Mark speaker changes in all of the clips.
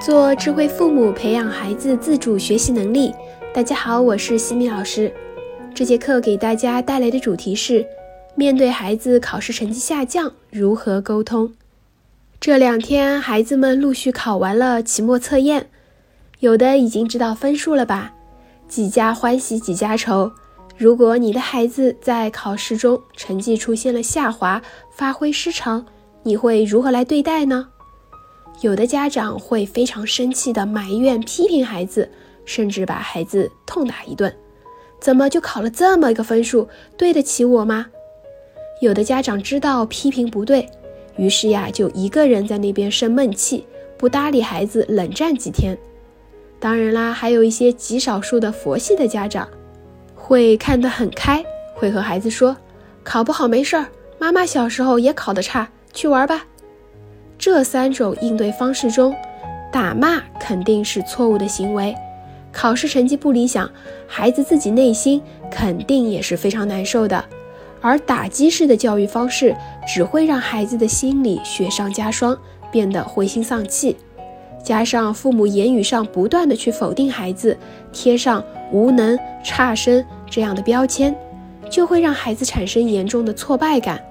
Speaker 1: 做智慧父母，培养孩子自主学习能力。大家好，我是西米老师。这节课给大家带来的主题是：面对孩子考试成绩下降，如何沟通？这两天，孩子们陆续考完了期末测验，有的已经知道分数了吧？几家欢喜几家愁。如果你的孩子在考试中成绩出现了下滑，发挥失常，你会如何来对待呢？有的家长会非常生气的埋怨、批评孩子，甚至把孩子痛打一顿。怎么就考了这么一个分数？对得起我吗？有的家长知道批评不对，于是呀，就一个人在那边生闷气，不搭理孩子，冷战几天。当然啦，还有一些极少数的佛系的家长，会看得很开，会和孩子说：“考不好没事儿，妈妈小时候也考得差，去玩吧。”这三种应对方式中，打骂肯定是错误的行为。考试成绩不理想，孩子自己内心肯定也是非常难受的。而打击式的教育方式只会让孩子的心理雪上加霜，变得灰心丧气。加上父母言语上不断的去否定孩子，贴上无能、差生这样的标签，就会让孩子产生严重的挫败感，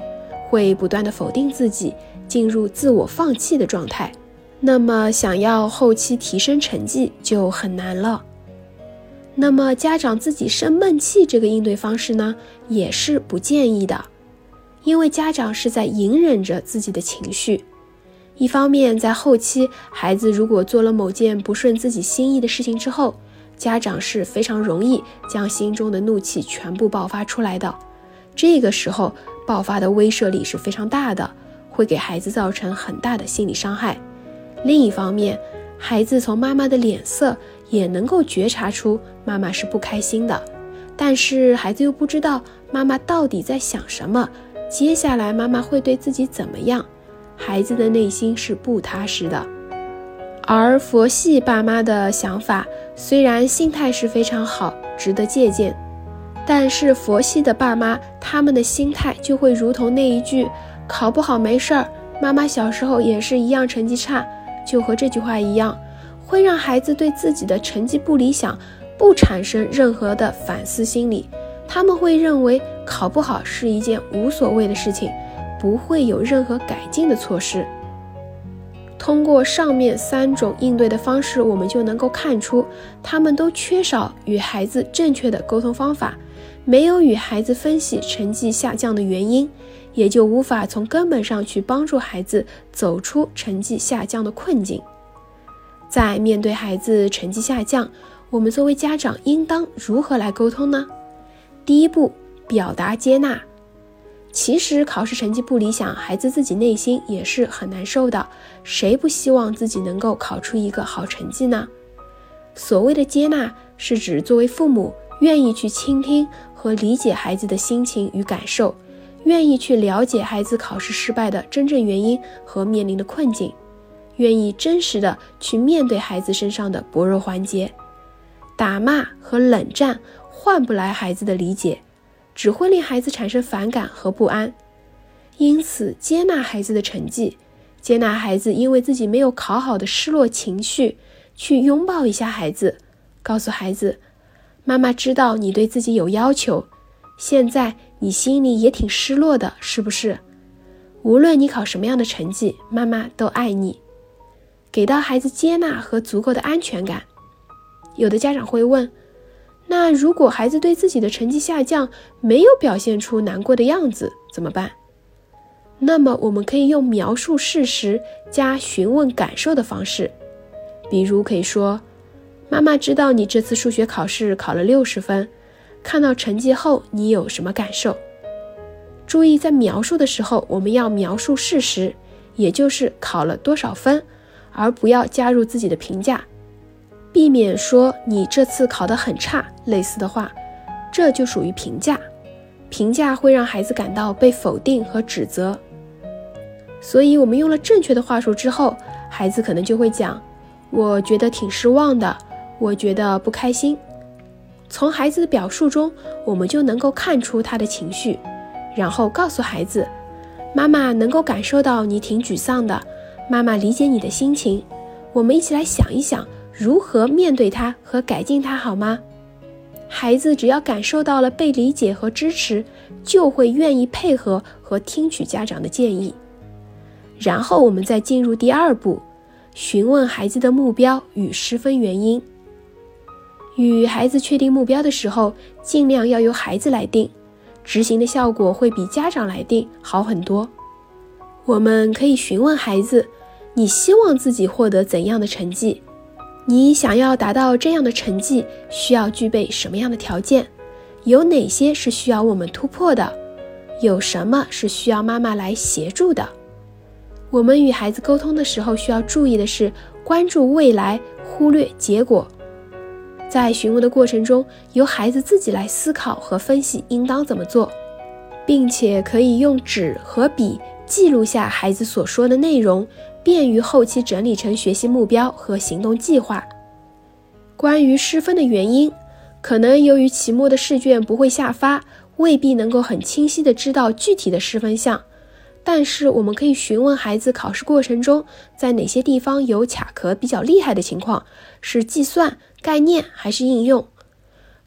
Speaker 1: 会不断的否定自己。进入自我放弃的状态，那么想要后期提升成绩就很难了。那么家长自己生闷气这个应对方式呢，也是不建议的，因为家长是在隐忍着自己的情绪。一方面，在后期孩子如果做了某件不顺自己心意的事情之后，家长是非常容易将心中的怒气全部爆发出来的，这个时候爆发的威慑力是非常大的。会给孩子造成很大的心理伤害。另一方面，孩子从妈妈的脸色也能够觉察出妈妈是不开心的，但是孩子又不知道妈妈到底在想什么，接下来妈妈会对自己怎么样，孩子的内心是不踏实的。而佛系爸妈的想法虽然心态是非常好，值得借鉴，但是佛系的爸妈他们的心态就会如同那一句。考不好没事儿，妈妈小时候也是一样成绩差，就和这句话一样，会让孩子对自己的成绩不理想不产生任何的反思心理，他们会认为考不好是一件无所谓的事情，不会有任何改进的措施。通过上面三种应对的方式，我们就能够看出，他们都缺少与孩子正确的沟通方法，没有与孩子分析成绩下降的原因。也就无法从根本上去帮助孩子走出成绩下降的困境。在面对孩子成绩下降，我们作为家长应当如何来沟通呢？第一步，表达接纳。其实考试成绩不理想，孩子自己内心也是很难受的。谁不希望自己能够考出一个好成绩呢？所谓的接纳，是指作为父母愿意去倾听和理解孩子的心情与感受。愿意去了解孩子考试失败的真正原因和面临的困境，愿意真实的去面对孩子身上的薄弱环节。打骂和冷战换不来孩子的理解，只会令孩子产生反感和不安。因此，接纳孩子的成绩，接纳孩子因为自己没有考好的失落情绪，去拥抱一下孩子，告诉孩子：“妈妈知道你对自己有要求。”现在你心里也挺失落的，是不是？无论你考什么样的成绩，妈妈都爱你。给到孩子接纳和足够的安全感。有的家长会问：那如果孩子对自己的成绩下降没有表现出难过的样子，怎么办？那么我们可以用描述事实加询问感受的方式，比如可以说：妈妈知道你这次数学考试考了六十分。看到成绩后，你有什么感受？注意，在描述的时候，我们要描述事实，也就是考了多少分，而不要加入自己的评价，避免说你这次考得很差类似的话，这就属于评价。评价会让孩子感到被否定和指责，所以我们用了正确的话术之后，孩子可能就会讲：“我觉得挺失望的，我觉得不开心。”从孩子的表述中，我们就能够看出他的情绪，然后告诉孩子：“妈妈能够感受到你挺沮丧的，妈妈理解你的心情。我们一起来想一想，如何面对它和改进它，好吗？孩子只要感受到了被理解和支持，就会愿意配合和听取家长的建议。然后我们再进入第二步，询问孩子的目标与失分原因。与孩子确定目标的时候，尽量要由孩子来定，执行的效果会比家长来定好很多。我们可以询问孩子：“你希望自己获得怎样的成绩？你想要达到这样的成绩，需要具备什么样的条件？有哪些是需要我们突破的？有什么是需要妈妈来协助的？”我们与孩子沟通的时候，需要注意的是关注未来，忽略结果。在询问的过程中，由孩子自己来思考和分析应当怎么做，并且可以用纸和笔记录下孩子所说的内容，便于后期整理成学习目标和行动计划。关于失分的原因，可能由于期末的试卷不会下发，未必能够很清晰的知道具体的失分项。但是我们可以询问孩子考试过程中在哪些地方有卡壳比较厉害的情况，是计算概念还是应用？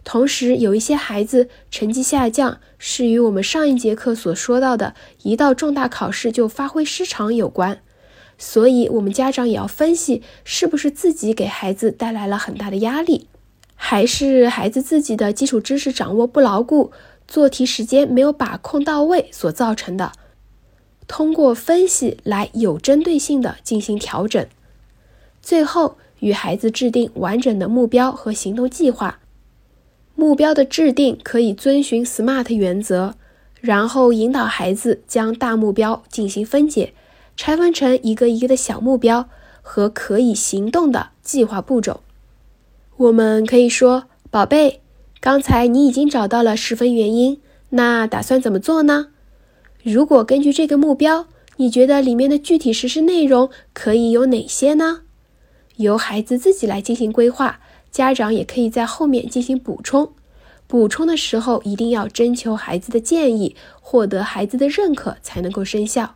Speaker 1: 同时，有一些孩子成绩下降是与我们上一节课所说到的一到重大考试就发挥失常有关，所以我们家长也要分析是不是自己给孩子带来了很大的压力，还是孩子自己的基础知识掌握不牢固，做题时间没有把控到位所造成的。通过分析来有针对性的进行调整，最后与孩子制定完整的目标和行动计划。目标的制定可以遵循 SMART 原则，然后引导孩子将大目标进行分解，拆分成一个一个的小目标和可以行动的计划步骤。我们可以说：“宝贝，刚才你已经找到了十分原因，那打算怎么做呢？”如果根据这个目标，你觉得里面的具体实施内容可以有哪些呢？由孩子自己来进行规划，家长也可以在后面进行补充。补充的时候一定要征求孩子的建议，获得孩子的认可才能够生效。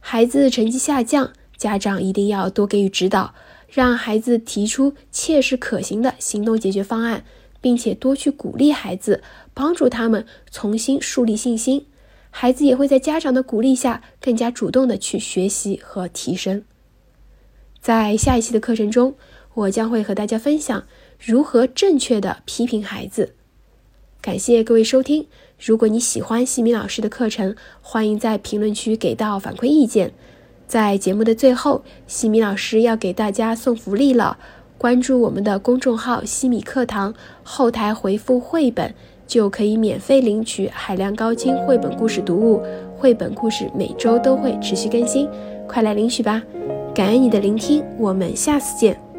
Speaker 1: 孩子成绩下降，家长一定要多给予指导，让孩子提出切实可行的行动解决方案，并且多去鼓励孩子，帮助他们重新树立信心。孩子也会在家长的鼓励下，更加主动的去学习和提升。在下一期的课程中，我将会和大家分享如何正确的批评孩子。感谢各位收听。如果你喜欢西米老师的课程，欢迎在评论区给到反馈意见。在节目的最后，西米老师要给大家送福利了。关注我们的公众号“西米课堂”，后台回复“绘本”。就可以免费领取海量高清绘本故事读物，绘本故事每周都会持续更新，快来领取吧！感恩你的聆听，我们下次见。